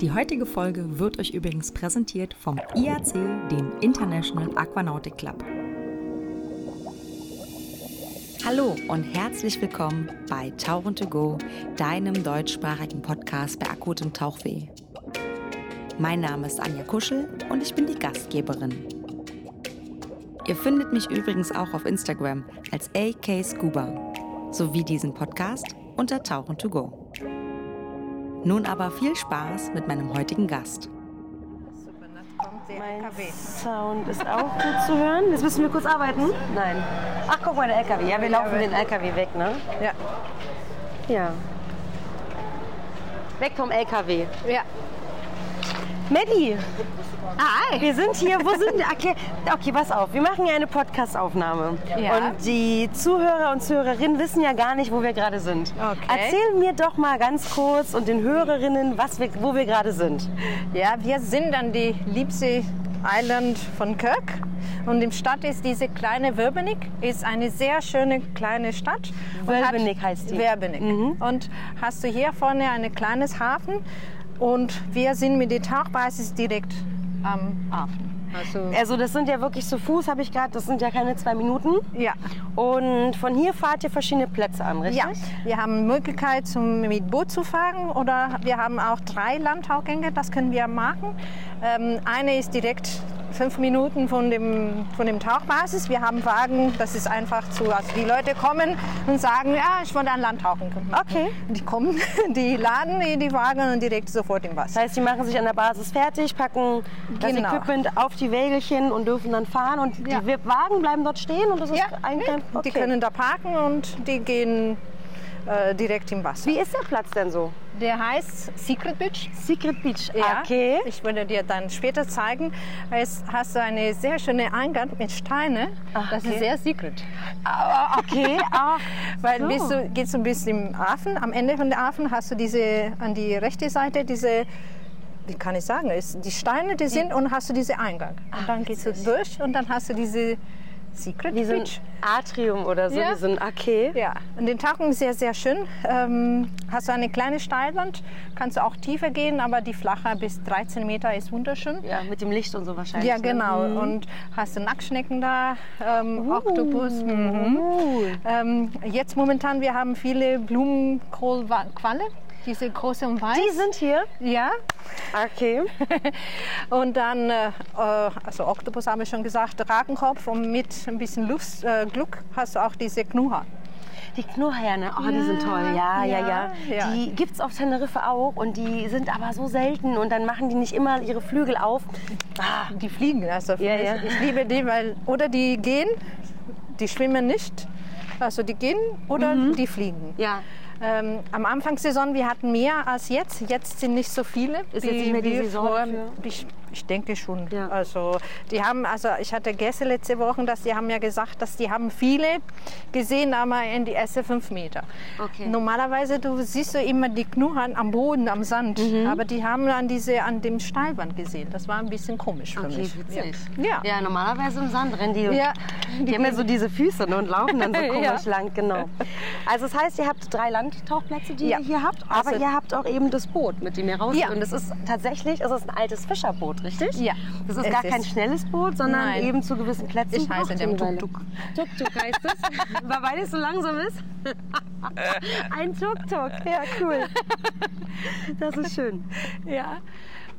Die heutige Folge wird euch übrigens präsentiert vom IAC, dem International Aquanautic Club. Hallo und herzlich willkommen bei Tauchen to Go, deinem deutschsprachigen Podcast bei akutem Tauchweh. Mein Name ist Anja Kuschel und ich bin die Gastgeberin. Ihr findet mich übrigens auch auf Instagram als AK Scuba sowie diesen Podcast unter Tauchen to Go. Nun aber viel Spaß mit meinem heutigen Gast. Mein Sound ist auch gut zu hören. Jetzt müssen wir kurz arbeiten. Nein. Ach, guck mal, der LKW. Ja, wir laufen den LKW weg, ne? Ja. Ja. Weg vom LKW. Ja. Maddie, Hi. wir sind hier. Wo sind wir? Okay, okay, pass auf. Wir machen ja eine Podcast-Aufnahme. Ja. Und die Zuhörer und Zuhörerinnen wissen ja gar nicht, wo wir gerade sind. Okay. Erzähl mir doch mal ganz kurz und den Hörerinnen, was wir, wo wir gerade sind. Ja, wir sind an die Liebsee Island von Kirk. Und im Stadt ist diese kleine Werbenig, ist eine sehr schöne kleine Stadt. Werbenig heißt die. Werbenig. Und hast du hier vorne ein kleines Hafen und wir sind mit der Tauchbasis direkt am Hafen. Also, Also das sind ja wirklich zu Fuß, habe ich gerade, das sind ja keine zwei Minuten. ja. Und von hier fahrt ihr verschiedene Plätze an, richtig? Ja, wir haben Möglichkeit, zum, mit Boot zu fahren oder wir haben auch drei Landtauchgänge, das können wir machen. Ähm, eine ist direkt fünf Minuten von dem, von dem Tauchbasis. Wir haben Wagen, das ist einfach zu, also die Leute kommen und sagen, ja, ich wollte an Land tauchen. Okay. Die kommen, die laden die, die Wagen und direkt sofort im Das Wasser. heißt, die machen sich an der Basis fertig, packen das Genau. Equipment auf die Wägelchen und dürfen dann fahren. Und Ja. die Wagen bleiben dort stehen und das ist Ja, ein kein die können da parken und die gehen äh, direkt im Wasser. Wie ist der Platz denn so? Der heißt Secret Beach. Secret Beach. Ja, Okay. ich würde dir dann später zeigen. Es hast du eine sehr schöne Eingang mit Steine. Ach, Das okay. ist sehr secret. Ah, okay. Ah, Weil so. bist du, gehst du bis im Hafen, am Ende von der Hafen hast du diese, an die rechte Seite diese, wie kann ich sagen, ist die Steine, die sind und hast du diese Eingang. Und dann gehst du durch und dann hast du diese Secret Wie so ein Beach. Atrium oder so. Ja. Wie so ein Okay. Ja, und den ist sehr, sehr schön. Ähm, hast du eine kleine Steilwand, kannst du auch tiefer gehen, aber die flache bis 13 Meter ist wunderschön. Ja, mit dem Licht und so wahrscheinlich. Ja, ne? genau. Mhm. Und hast du Nacktschnecken da, ähm, Oktopus. Mhm. Ähm, jetzt momentan, wir haben viele Blumenkohlqualle, diese große und weiß. Die sind hier. ja. Okay. Und dann, äh, äh, also Oktopus habe ich schon gesagt, Drakenkopf und mit ein bisschen Luft, äh, Glück hast du auch diese Knuha. Die Knurrhähne, oh, die sind toll. Ja, ja, ja. ja, ja. Die gibt es auf Teneriffe auch und die sind aber so selten und dann machen die nicht immer ihre Flügel auf. Ah, Die fliegen, also Ja, ja. Ich, ich liebe die, weil oder die gehen, die schwimmen nicht, also die gehen oder Mhm. die fliegen. ja. Ähm, am Anfangssaison, wir hatten mehr als jetzt. Jetzt sind nicht so viele. Ist jetzt nicht mehr die Saison dafür? Ich, denke schon. Ja. Also die haben, also ich hatte Gäste letzte Woche, dass die haben ja gesagt, dass die haben viele gesehen, aber in die ersten fünf Meter. Okay. Normalerweise du siehst du immer die Knuhan am Boden, am Sand, Mhm. aber die haben an diese an dem Steilwand gesehen. Das war ein bisschen komisch für Okay, mich. witzig. Ja. Ja, normalerweise im Sand rennen die. Ja. Die haben ja so diese Füße ne, und laufen dann so Ja. komisch lang, genau. Also das heißt, ihr habt drei Landtauchplätze, die Ja. ihr hier habt, aber Also- ihr habt auch eben das Boot, mit dem ihr rausgeht. Ja. Und es ist tatsächlich, es ist ein altes Fischerboot, richtig? Ja. Das ist Es gar kein ist- schnelles Boot, sondern Nein. eben zu gewissen Plätzen. Ich heiße braucht dem Tuk-Tuk. Tuk-Tuk heißt es, weil es so langsam ist. ein Tuk-Tuk, ja cool. Das ist schön. Ja.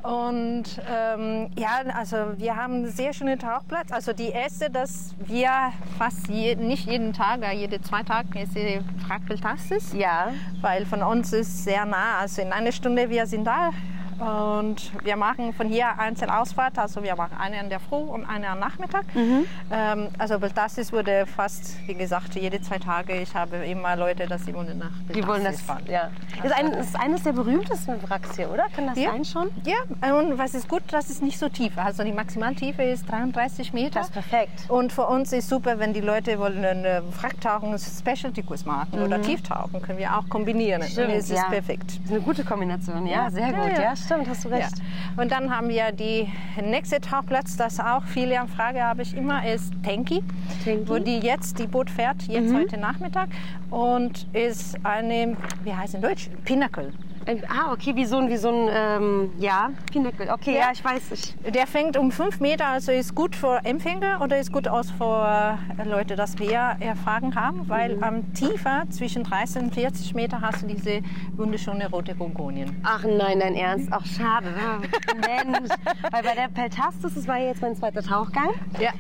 Und ähm, ja, also wir haben einen sehr schönen Tauchplatz. Also die erste, dass wir fast je, nicht jeden Tag, ja, jede zwei Tage ist die Fragbiltastis. Ja. Weil von uns ist sehr nah. Also in einer Stunde wir sind da. Und wir machen von hier Einzelausfahrt, also wir machen eine an der Früh und eine am Nachmittag. Ähm, also Beltastis wurde fast, wie gesagt, jede zwei Tage. Ich habe immer Leute, dass sie wollen nach Die wollen das fahren. Ja. Ist, ein, ist eines der berühmtesten Wracks hier, oder? Kann das Ja. sein schon? Ja, und was ist gut, das ist nicht so tief. Also die Maximaltiefe ist 33 Meter. Das ist perfekt. Und für uns ist super, wenn die Leute wollen einen Wracktauchen, einen Specialty-Kurs machen oder Tieftauchen, können wir auch kombinieren. Mhm. Stimmt, und es ist ja. perfekt. Das ist eine gute Kombination, ja, sehr gut. Ja. Stimmt, hast du Ja. recht. Und dann haben wir die nächste Tauchplatz, das auch viele Anfrage habe ich immer, ist Tenki, Tenki. wo die jetzt die Boot fährt, jetzt heute Nachmittag und ist eine, wie heißt in Deutsch, Pinnacle. Ein, ah, okay, wie so ein, wie so ein ähm, ja, Pinnacle. Okay, ja, Ja. ich weiß. Ich, Der fängt um 5 Meter, also ist gut für Empfänger oder ist gut aus für äh, Leute, das wir erfahren haben, weil Mhm. am tiefer, zwischen 30 und 40 Meter, hast du diese wunderschöne rote Gorgonien. ach nein, dein Ernst? Ach, schade. Mensch. Weil bei der Peltastis, das war jetzt mein zweiter Tauchgang. Ja.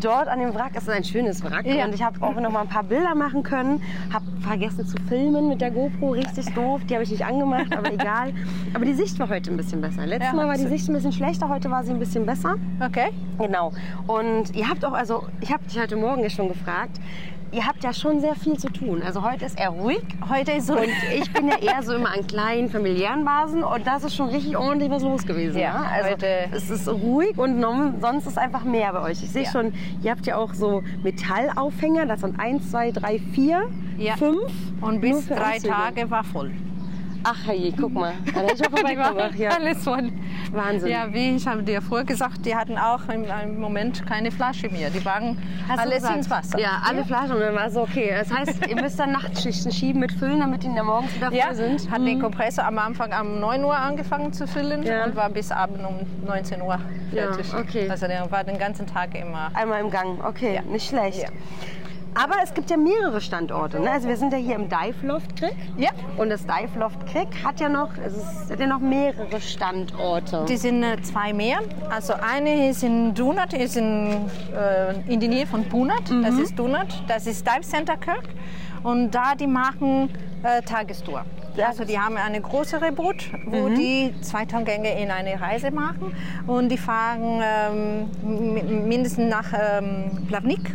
Dort an dem Wrack ist ein schönes Wrack Ja. und ich habe auch noch mal ein paar Bilder machen können. Habe vergessen zu filmen mit der GoPro, richtig doof. Die habe ich nicht angemacht, aber egal. Aber die Sicht war heute ein bisschen besser. Letztes Ja, Mal war die. Sicht ein bisschen schlechter, heute war sie ein bisschen besser. Okay. Genau. Und ihr habt auch, also ich habe dich heute Morgen ja schon gefragt, ihr habt ja schon sehr viel zu tun. Also heute ist eher ruhig. Heute ist so. Und ich bin ja eher so immer an kleinen familiären Basen und das ist schon richtig ordentlich was los gewesen. Ja, ne? also heute- es ist ruhig und sonst ist einfach mehr bei euch. Ich sehe Ja. schon, ihr habt ja auch so Metallaufhänger, das sind 1, 2, 3, 4, Ja. 5. Und bis drei Tage war voll. Ach hey, guck mal. Da hätte ich mal vorbeikommen. Ach, ja. Alles voll. Wahnsinn. Ja, wie ich habe dir vorher gesagt, die hatten auch im, im Moment keine Flasche mehr. Die waren Hast alles ins Wasser. Ja, alle Flaschen. Und dann war es so, okay. Das heißt, ihr müsst dann Nachtschichten schieben mit Füllen, damit die dann morgens wieder voll Ja, sind. hat den Kompressor am Anfang um 9 Uhr angefangen zu füllen Ja. und war bis abend um 19 Uhr Ja, fertig. okay. Also der war den ganzen Tag immer. Einmal im Gang, okay, Ja. nicht schlecht. Aber es gibt ja mehrere Standorte. Ne? Also wir sind ja hier im Dive Loft Creek. Ja, Und das Dive Loft Creek hat ja noch, es ist, hat ja noch mehrere Standorte. die sind äh, zwei mehr. Also eine ist in Dunat, ist in, äh, in der Nähe von Punat. Das ist Dunat. Das ist Dive Center Kirk. Und da die machen äh, Tagestour. Also die haben eine größere Boot, wo die zwei Tongänge in eine Reise machen. Und die fahren ähm, mi- mindestens nach ähm, Plavnik.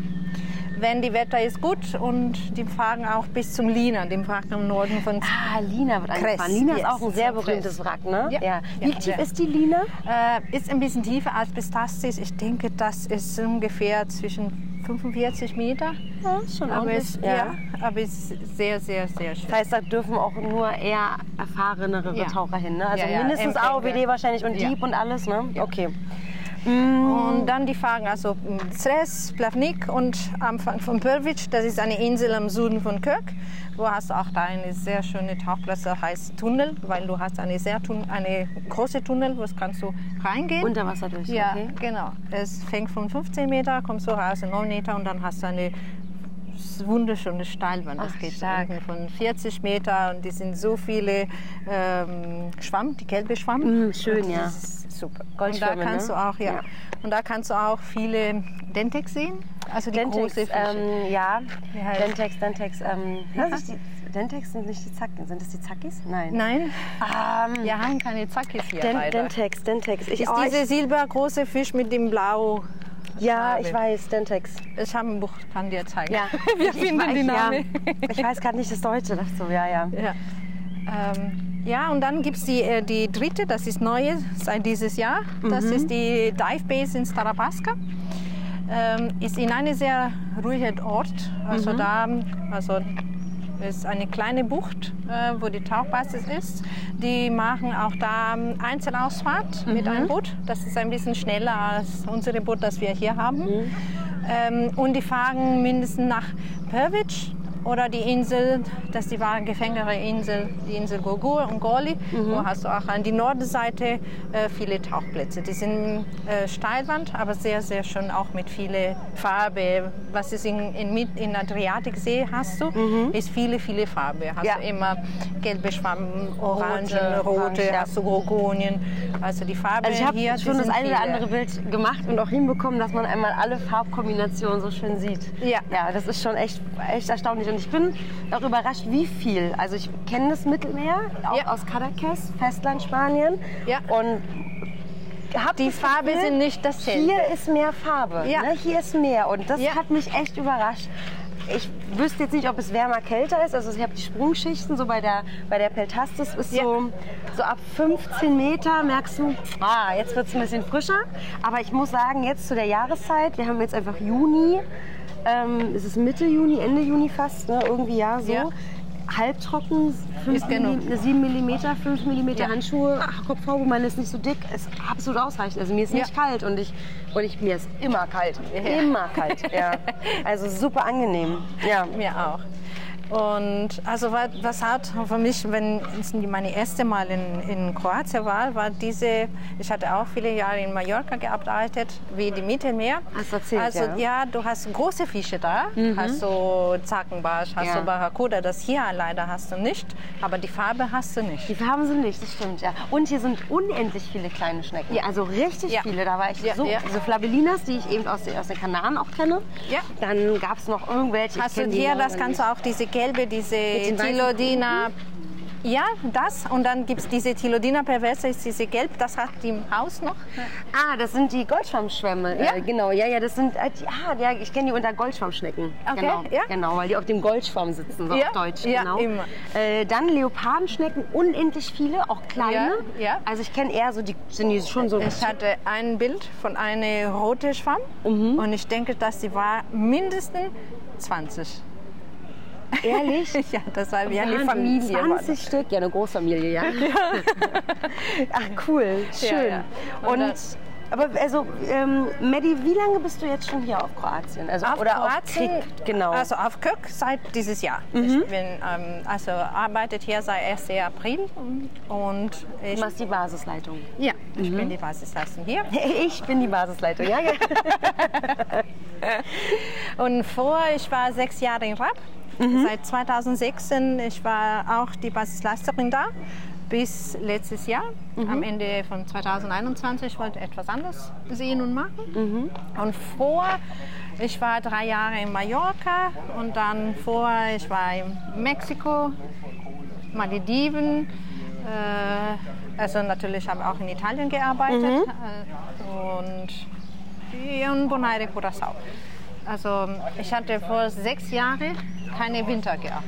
Wenn die Wetter ist gut und die fahren auch bis zum Lina, dem Wrack im Norden von Ah, Lina wird angefahren. Lina ist yes. auch ein sehr berühmtes Wrack, ne? Ja. Wie Ja, tief ist die Lina? Äh, ist ein bisschen tiefer als Pistastis. Ich denke, das ist ungefähr zwischen 45 Meter. Ja, ist schon Aber ordentlich. es, ja. aber es ist sehr, sehr, sehr schön. Das heißt, da dürfen auch nur eher erfahrenere Ja. Taucher hin, ne? Also Ja, ja, mindestens. AOWD wahrscheinlich und Ja. Dieb und alles, ne? Okay. Und dann die fahren also Sres, Plavnik und Anfang von Pölvic. Das ist eine Insel am Süden von Kirk. Wo hast du auch da eine sehr schöne Tauchplatz, das heißt Tunnel, weil du hast eine sehr eine große Tunnel, wo kannst du reingehen. Unter Wasser durch, Ja, okay. genau. Es fängt von 15 Meter, kommst du raus in 9 Meter und dann hast du eine wunderschöne Steilwand. Das Ach, geht stark. von 40 Meter und die sind so viele ähm, Schwamm, die gelbe Schwamm. Mm, schön, Und ja. Das ist super. Und da Goldschwämme, kannst ne? du auch, ja. Ja. Und da kannst du auch viele Dentex sehen. Also die Dentex, große Fische. ähm, ja. Dentex, Dentex. Ähm, das die, Dentex sind nicht die Zacken. Sind das die Zackis? Nein. Nein, Ähm, wir haben keine Zackis hier Den, leider. Dentex, Dentex. Ich, ist oh, dieser silbergroße Fisch mit dem Blau. Ja, ich weiß, Dentex. Ich habe ein Buch, kann dir zeigen. Ja, wir ich, finden ich, die ja, Namen. Ich weiß gerade nicht das Deutsche dazu, ja, ja. Ja. Ähm, ja, und dann gibt es die, äh, die dritte, das ist neue seit dieses Jahr. Das Mhm. ist die Dive Base in Starapaska. Ähm, ist in einem sehr ruhigen Ort. Also Mhm. da also ist eine kleine Bucht, äh, wo die Tauchbasis ist. Die machen auch da ähm, Einzelausfahrt mit Mhm. einem Boot. Das ist ein bisschen schneller als unsere Boot, das wir hier haben. Mhm. Ähm, und die fahren mindestens nach Pervic oder die Insel, das die wahre Gefängerinsel, die Insel Gogur und Goli. Mhm. Wo hast du auch an die Nordseite äh, viele Tauchplätze. Die sind äh, Steilwand, aber sehr, sehr schön auch mit viele Farbe. Was ist in, in, in Adriatiksee hast du, ist viele, viele Farbe. Hast Mhm. Ja. du immer gelbe Schwamm, Orangen, Rote, rote, ja. hast du Gorgonien. Also die Farbe Also ich habe hier, die schon das eine oder andere Bild gemacht und auch hinbekommen, dass man einmal alle Farbkombinationen so schön sieht. Ja. Ja, das ist schon echt, echt erstaunlich. Und ich bin auch überrascht, wie viel. Also ich kenne das Mittelmeer, auch Ja. aus Cadaqués, Festland Spanien. Ja. Und hab Die das Farbe Gefühl, sind nicht dasselbe. Hier ist mehr Farbe. Ja. Ne? Hier ist mehr. Und das Ja. hat mich echt überrascht. Ich wüsste jetzt nicht, ob es wärmer, kälter ist. Also ich habe die Sprungschichten, so bei der, bei der Peltastis ist Ja. so, so ab 15 Meter merkst du, ah, jetzt wird es ein bisschen frischer. Aber ich muss sagen, jetzt zu der Jahreszeit, wir haben jetzt einfach Juni, ähm, es ist Mitte Juni, Ende Juni fast, ne? irgendwie ja so. Ja. Halbtrocken, 5 Ist genug. mm, 7 mm, 5 mm Ja. Handschuhe, Ach, Kopfhaube, meine ist nicht so dick, ist absolut ausreichend. Also mir ist nicht Ja. kalt und ich, und ich mir ist immer kalt, immer kalt. Ja. Also super angenehm. Ja. Mir auch. Und also was, was hat für mich, wenn es meine erste Mal in, in Kroatien war, war diese, ich hatte auch viele Jahre in Mallorca gearbeitet, wie die Mittelmeer. Hast du erzählt, also ja. ja, du hast große Fische da, hast du Zackenbarsch, hast Ja. du Barracuda, das hier leider hast du nicht, aber die Farbe hast du nicht. Die Farben sind nicht, das stimmt, ja. Und hier sind unendlich viele kleine Schnecken. Ja. Also richtig Ja. viele. Da war ich Ja, so, so Flabellinas, die ich eben aus, den- aus den Kanaren auch kenne. Ja. Dann gab es noch irgendwelche. Hast du hier, das kannst du auch diese gelbe, diese Tilodina. Ja, das. Und dann gibt es diese Tilodina perversa, ist diese gelb, das hat die im Haus noch. Ah, das sind die Goldschwammschwämme. Ja. Äh, genau, ja, ja, das sind, äh, die, ah, ja, ich kenne die unter Goldschwammschnecken. Okay, genau, ja. genau, weil die auf dem Goldschwamm sitzen, so Ja, auf Deutsch. ja, genau. immer. Äh, dann Leopardenschnecken, unendlich viele, auch kleine. Ja, ja. Also ich kenne eher so, die sind die schon so. Ich hatte ein Bild von einer roten Schwamm Mhm. und ich denke, dass sie war mindestens 20. Ehrlich? ja, das war wie eine Wahnsinn, Familie. war 20 das. Stück, ja, eine Großfamilie, ja. Ach, cool, schön. ja. Und Und, das- aber also, ähm, Maddie, wie lange bist du jetzt schon hier auf Kroatien? Also, Auf oder Kroatien, auf Krik, genau. Also auf Kök seit dieses Jahr. Mhm. Ich bin ähm, also arbeitet hier seit 1. April und ich, du machst die Basisleitung. ja, ich Mhm. bin die Basisleistung hier. Ich bin die Basisleitung, ja, ja. Und vor, ich war sechs Jahre in Rapp. Mhm. Seit 2016, ich war auch die Basisleiterin da. Bis letztes Jahr, Mhm. am Ende von 2021, wollte ich etwas anderes sehen und machen. Mhm. Und vor, ich war drei Jahre in Mallorca und dann vor, ich war in Mexiko, Malediven. Äh, also natürlich habe ich auch in Italien gearbeitet Mhm. äh, und in Bonaire Curaçao. Also ich hatte vor sechs Jahren keine Winter gehabt.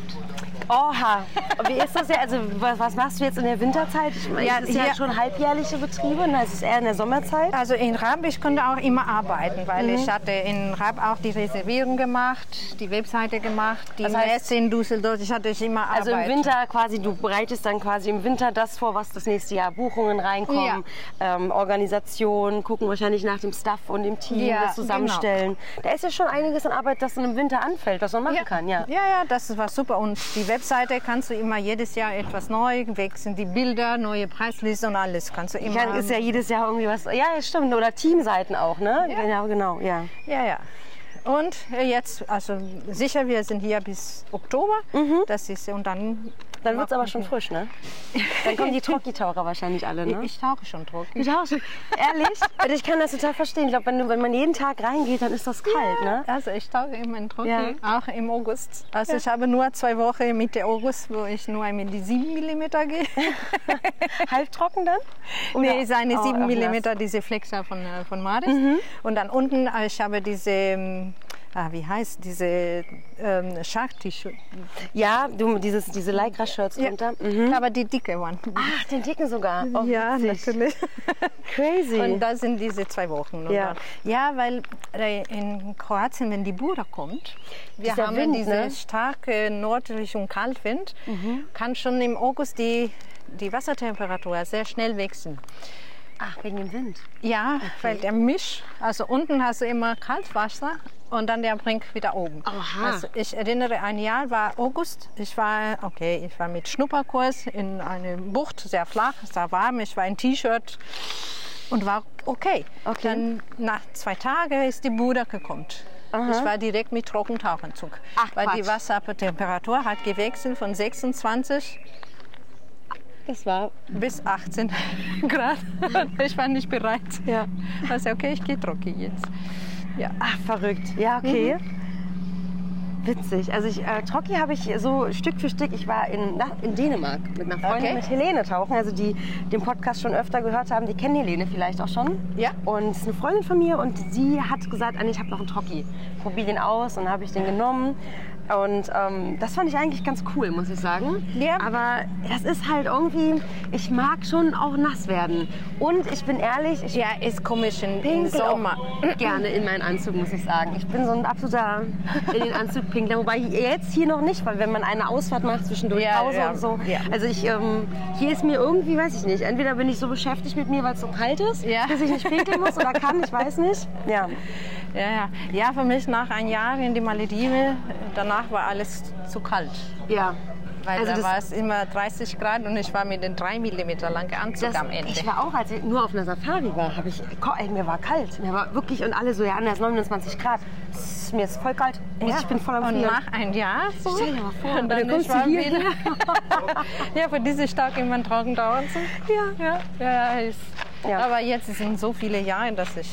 Oha. Wie ist das ja? Also, was, was machst du jetzt in der Winterzeit? Ich meine, Ja, es ist ja schon halbjährliche Betriebe, ne? es ist eher in der Sommerzeit. Also in Rab, ich konnte auch immer arbeiten, weil Mhm. ich hatte in Rab auch die Reservierung gemacht, die Webseite gemacht, die Das heißt- Messe in Düsseldorf, ich hatte ich immer Also Arbeit. im Winter quasi, du bereitest dann quasi im Winter das vor, was das nächste Jahr Buchungen reinkommen, ähm, Organisation, gucken wahrscheinlich nach dem Staff und dem Team, Ja, das zusammenstellen. Da ist ja schon einiges an Arbeit, das dann im Winter anfällt, was man machen kann, ja. ja, ja, das war super. Und die Webseite kannst du immer jedes Jahr etwas neu wechseln, die Bilder, neue Preisliste und alles kannst du immer. Ja, ist ja jedes Jahr irgendwie was. Ja, stimmt. Oder Teamseiten auch, ne? Ja. Genau, genau, ja. Ja, ja. Und äh, jetzt, also sicher, wir sind hier bis Oktober. Das ist und dann. Dann wird es aber schon frisch, ne? Dann kommen die Trocki-Taucher wahrscheinlich alle, ne? Ich tauche schon trocken. Du tauchst. Ehrlich? Und ich kann das total verstehen. Ich glaube, wenn, wenn man jeden Tag reingeht, dann ist das kalt, ne? Also ich tauche immer in Trocken, Ja. auch im August. Also ich habe nur zwei Wochen Mitte August, wo ich nur mit die 7 mm gehe. Halbtrocken dann? nee, ist eine Oh, 7 auch mm, diese Flexa von, äh, von Maris. Mhm. Und dann unten, äh, ich habe diese, ähm, ah, wie heißt diese ähm, Shark-T-Shirt. Ja, du, dieses, diese Lycra-Shirts drunter. Mhm. Aber die dicke one. Ach, den dicken sogar. Oh, ja, witzig. natürlich. Crazy. Und das sind diese zwei Wochen. Ja. ja, weil äh, in Kroatien, wenn die Bura kommt, wir Dieser haben Wind, diese ne? starke nördliche und Kaltwind, Mhm. kann schon im August die, die Wassertemperatur sehr schnell wechseln. Ach, wegen dem Wind. Ja, weil der Misch, also unten hast du immer Kaltwasser und dann der bringt wieder oben. Aha. Also ich erinnere, ein Jahr war August. Ich war, okay, ich war mit Schnupperkurs in eine Bucht, sehr flach, es war warm, ich war in T-Shirt und war okay. Okay. Dann nach zwei Tagen ist die Bude gekommen. Ich war direkt mit Trockentauchanzug, Ach, weil die Quatsch. Wassertemperatur hat gewechselt von 26 Das war. bis 18 Grad. Ich war nicht bereit. Ja. Also okay, ich gehe trocken jetzt. Ja. Ach, verrückt. Ja, okay. Witzig. Also ich, äh, Trocki habe ich so Stück für Stück. Ich war in, na, in Dänemark mit einer Freundin Okay. mit Helene tauchen. Also die den Podcast schon öfter gehört haben, die kennen Helene vielleicht auch schon. Ja. Und ist eine Freundin von mir und sie hat gesagt, Anni, ich habe noch einen Trocki. Probier den aus und dann habe ich den genommen. Und ähm, das fand ich eigentlich ganz cool, muss ich sagen. Ja. Aber das ist halt irgendwie, ich mag schon auch nass werden. Und ich bin ehrlich, ich Ja, ist komisch im, Sommer. gerne in meinen Anzug, muss ich sagen. Ich bin so ein absoluter in den Anzug Pinkler. Wobei jetzt hier noch nicht, weil wenn man eine Ausfahrt macht zwischendurch Ja, Pause ja, und so. ja. Also ich, ähm, hier ist mir irgendwie, weiß ich nicht, entweder bin ich so beschäftigt mit mir, weil es so kalt ist, dass ich nicht pinkeln muss oder kann, ich weiß nicht. Ja. Ja, ja. ja, für mich nach ein Jahr in die Malediven, danach war alles zu kalt. Ja. Weil Also da war es immer 30 Grad und ich war mit den 3 mm langen Anzug Das, am Ende. ich war auch, als ich nur auf einer Safari war, habe ich, mir war kalt. Mir war wirklich, und alle so, ja, ist 29 Grad. Ist- Mir ist voll kalt. Ja. Ich bin voll am Und Frieren. nach einem Jahr so. Stell dir mal vor, Und und dann dann kommst du hier. wieder. ja, für diese Tag immer trocken dauern. So. Ja. Ja, ja, ist. Ja. Aber jetzt sind so viele Jahre, dass ich,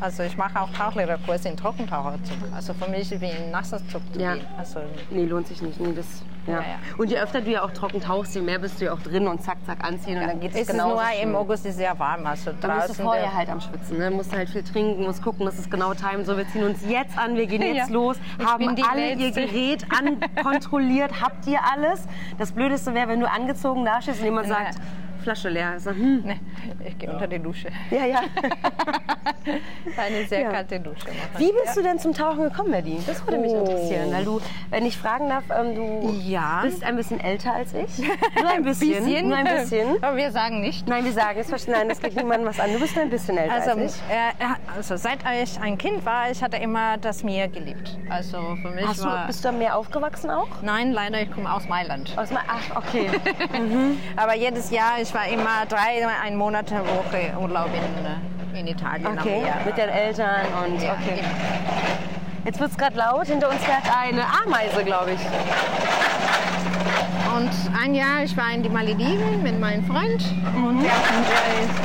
also ich mache auch Tauchlehrerkurs in Trockentaucherzug. Also für mich wie ein Nasserzug zu Ja. gehen. Also Nee, lohnt sich nicht. Nee, das, ja. Ja. Und je öfter du ja auch trocken tauchst, je mehr bist du ja auch drin und zack, zack anziehen und dann geht es ist genauso nur schön. im August ist sehr warm. Also Da musst du draußen vorher halt am Schwitzen. Ne? Musst halt viel trinken, musst gucken, dass es genau timen. So, wir ziehen uns jetzt an, wir gehen jetzt los, Ich haben alle ihr Letzte. Gerät ankontrolliert. Habt ihr alles? Das Blödeste wäre, wenn du angezogen dastehst und jemand sagt, Flasche leer. Ich sag, hm, Nee, ich gehe unter die Dusche. ja, ja. Eine sehr Ja. kalte Dusche machen. Wie bist du denn zum Tauchen gekommen, Nadine? Das würde mich Oh. interessieren. Weil du, wenn ich fragen darf, ähm, du Ja. bist ein bisschen älter als ich. Nur ein bisschen. Nur ein bisschen. Aber wir sagen nicht. Nein, wir sagen es, verstehen- nein, das geht niemandem was an. Du bist nur ein bisschen älter Also, als ich. äh, also seit ich ein Kind war, ich hatte immer das Meer geliebt. Also für mich Hast du, war... bist du am Meer aufgewachsen auch? Nein, leider, ich komme aus Mailand. Aus Ma Ach, okay. Aber jedes Jahr, ich war immer drei, ein Monat Woche Urlaub in, äh, in Italien Okay, mit den Eltern und Ja, okay. immer. Jetzt wird es gerade laut. Hinter uns fährt eine Ameise, glaube ich. Und ein Jahr, ich war in die Malediven mit meinem Freund und der,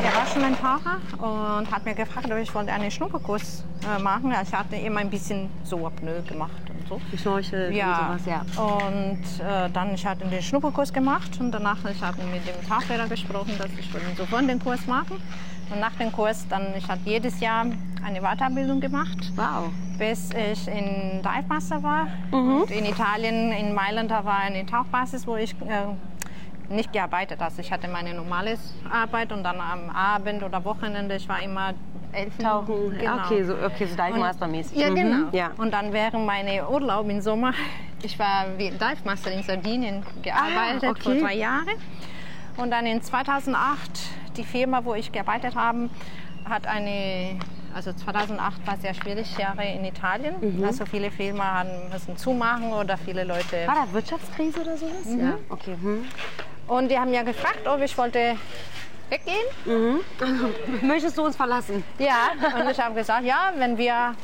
der, war schon ein Fahrer und hat mir gefragt, ob ich wollte einen Schnupperkurs äh, machen. Ich hatte immer ein bisschen so Apnoe gemacht so. Schnorchel Ja, und sowas, ja. und äh, dann ich hatte den Schnupperkurs gemacht und danach ich habe mit dem Tauchlehrer gesprochen, dass ich sofort den Kurs machen. Und nach dem Kurs dann ich habe jedes Jahr eine Weiterbildung gemacht, Wow. bis ich in Dive Master war. Und in Italien, in Mailand, da war eine Tauchbasis, wo ich äh, nicht gearbeitet. Also ich hatte meine normale Arbeit und dann am Abend oder Wochenende, ich war immer elfen. Tauchen. Genau. Okay, so, okay, so Dive Und- Master mäßig. Ja, Mhm, genau. Ja. Und dann während meiner Urlaub im Sommer, ich war wie Dive Master in Sardinien gearbeitet Ah, okay. vor drei Jahren. Und dann in 2008, die Firma, wo ich gearbeitet habe, hat eine, also 2008 war sehr schwierig Jahre in Italien. Mhm. Also viele Firmen haben müssen zumachen oder viele Leute. War da Wirtschaftskrise oder sowas? Ja. Okay. Hm. Und die haben ja gefragt, ob ich wollte weggehen. Möchtest du uns verlassen? Ja. Und ich habe gesagt, ja, wenn wir,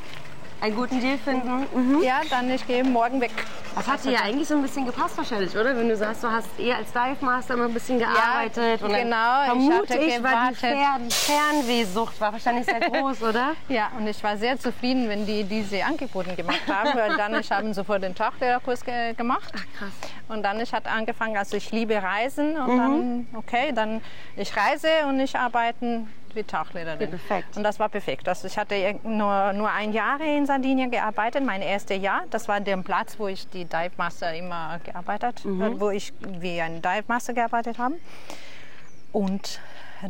Einen guten Deal finden? Mhm. ja, dann ich gehe morgen weg. Das hat dir ja eigentlich so ein bisschen gepasst wahrscheinlich, oder? Wenn du sagst, du hast eher als Dive Master immer ein bisschen gearbeitet. und dann genau, ich Vermute hatte ich, war die. Fern Fernwehsucht war wahrscheinlich sehr groß, oder? Ja, und ich war sehr zufrieden, wenn die diese Angebote gemacht haben. Weil dann ich habe sofort den Tauchlehrerkurs ge gemacht. krass. Und dann ich hat angefangen, also ich liebe Reisen und dann okay, dann ich reise und ich arbeite wie Tauchlehrerin. Perfekt. Und das war perfekt. Also ich hatte nur, nur ein Jahr in Sardinien gearbeitet, mein erstes Jahr. Das war der Platz, wo ich die Dive Master immer gearbeitet, äh, wo ich wie ein Dive Master gearbeitet habe. Und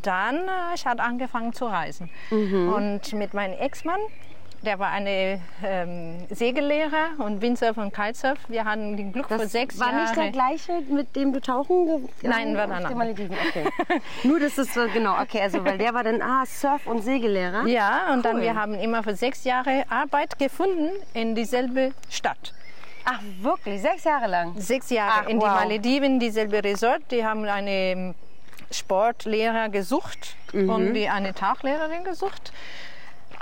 dann äh, ich hat angefangen zu reisen. Und mit meinem Ex-Mann, der war eine ähm, Segellehrer und Windsurf und Kitesurf. Wir hatten den Glück für sechs war Jahre. nicht der gleiche, mit dem du tauchen ge- Nein, war der. Malediven. Okay. Nur, dass es so, genau, okay, also, weil der war dann, ah, Surf- und Segellehrer. Ja, und dann Cool. wir haben immer für sechs Jahre Arbeit gefunden in dieselbe Stadt. Ach, wirklich? Sechs Jahre lang? Sechs Jahre Ach, in die wow. Malediven, dieselbe Resort. Die haben eine Sportlehrer gesucht Mhm. und die eine Tauchlehrerin gesucht.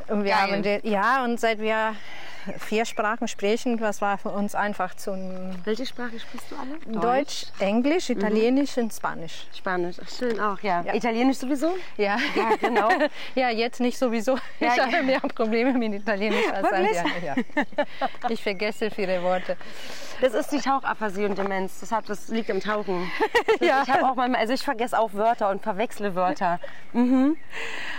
Und wir Geil. haben die, ja, und seit wir vier Sprachen sprechen, das war für uns einfach zum Welche Sprache sprichst du alle? Deutsch, Englisch, Mhm. Italienisch und Spanisch. Spanisch. Ach, schön auch, ja. Ja. Italienisch sowieso? Ja, Ja, genau. ja, jetzt nicht sowieso. Ja, ich ja. habe mehr Probleme mit Italienisch als? Andi. Ja. Ich vergesse viele Worte. Das ist die Tauchaphasie und Demenz. Das, hat, das liegt am Tauchen. Ja. Ich habe auch manchmal, also ich vergesse auch Wörter und verwechsle Wörter. Mhm.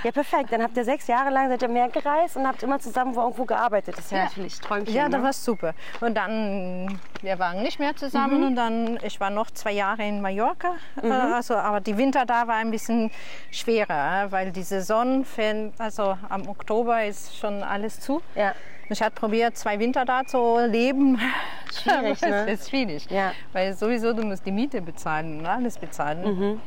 Ja, perfekt. Dann habt ihr sechs Jahre lang seid ihr mehr gereist und habt immer zusammen wo irgendwo gearbeitet. Das ist ja, Ja. Natürlich Träumchen. Ja, ne? das war super. Und dann, wir waren nicht mehr zusammen Mhm. und dann, ich war noch zwei Jahre in Mallorca. Mhm. Äh, Also, aber die Winter da war ein bisschen schwerer, äh, weil die Saison, also am Oktober ist schon alles zu. Ja. Ich habe probiert, zwei Winter da zu leben. Schwierig, ne? Es ist schwierig, Ja. weil sowieso du musst die Miete bezahlen und alles bezahlen.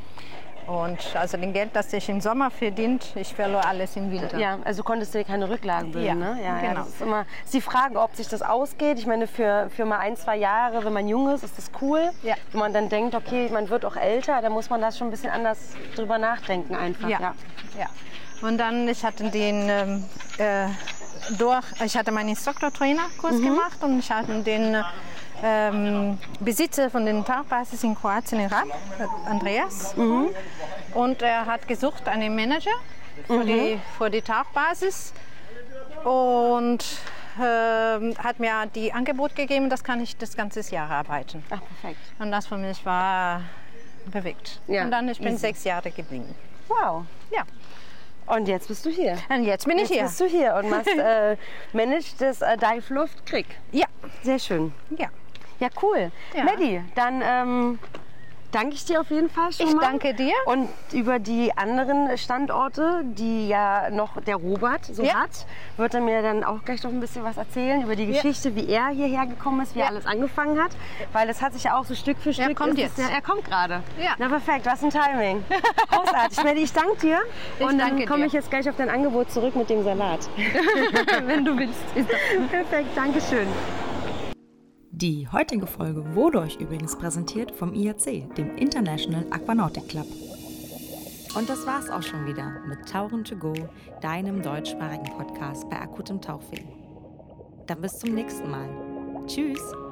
Und also den Geld, das ich im Sommer verdient, ich verlor alles im Winter. Ja, also konntest du dir keine Rücklagen bilden, Ja, ne? Ja, ja, genau. das ist immer ist die Frage, ob sich das ausgeht. Ich meine, für, für mal ein, zwei Jahre, wenn man jung ist, ist das cool. Ja. Wenn man dann denkt, okay, man wird auch älter, dann muss man das schon ein bisschen anders drüber nachdenken einfach. Ja. Ja. ja. Und dann, ich hatte den ähm, äh, durch, ich hatte meinen Instruktor-Trainer-Kurs gemacht und ich hatte den ähm, Besitzer von den Tauchbasis in Kroatien, in Rab, äh, Andreas. Und er hat gesucht einen Manager für, die, für die Tauchbasis und ähm, hat mir die Angebot gegeben, das kann ich das ganze Jahr arbeiten. Ach, perfekt. Und das für mich war bewegt. Ja, und dann ich bin easy. sechs Jahre geblieben. Wow. Ja. Und jetzt bist du hier. Und jetzt bin ich Jetzt hier. bist du hier und machst äh, managst das äh, Dive Luft Krieg. Ja, Sehr schön. ja. Ja, cool. Ja. Maddie, dann ähm, danke ich dir auf jeden Fall schon Ich mal. danke dir. Und über die anderen Standorte, die ja noch der Robert so Ja. hat, wird er mir dann auch gleich noch ein bisschen was erzählen über die Geschichte, wie er hierher gekommen ist, wie Ja. alles angefangen hat. Weil es hat sich ja auch so Stück für Stück... kommt ist es jetzt. Ja, er kommt gerade. Ja. Na perfekt, was ein Timing. Großartig. Maddie, ich danke dir. Ich Und dann komme ich jetzt gleich auf dein Angebot zurück mit dem Salat. Wenn du willst. Perfekt, danke schön. Die heutige Folge wurde euch übrigens präsentiert vom IAC, dem International Aquanautic Club. Und das war's auch schon wieder mit Tauchen to go, deinem deutschsprachigen Podcast bei akutem Tauchweh. Dann bis zum nächsten Mal. Tschüss!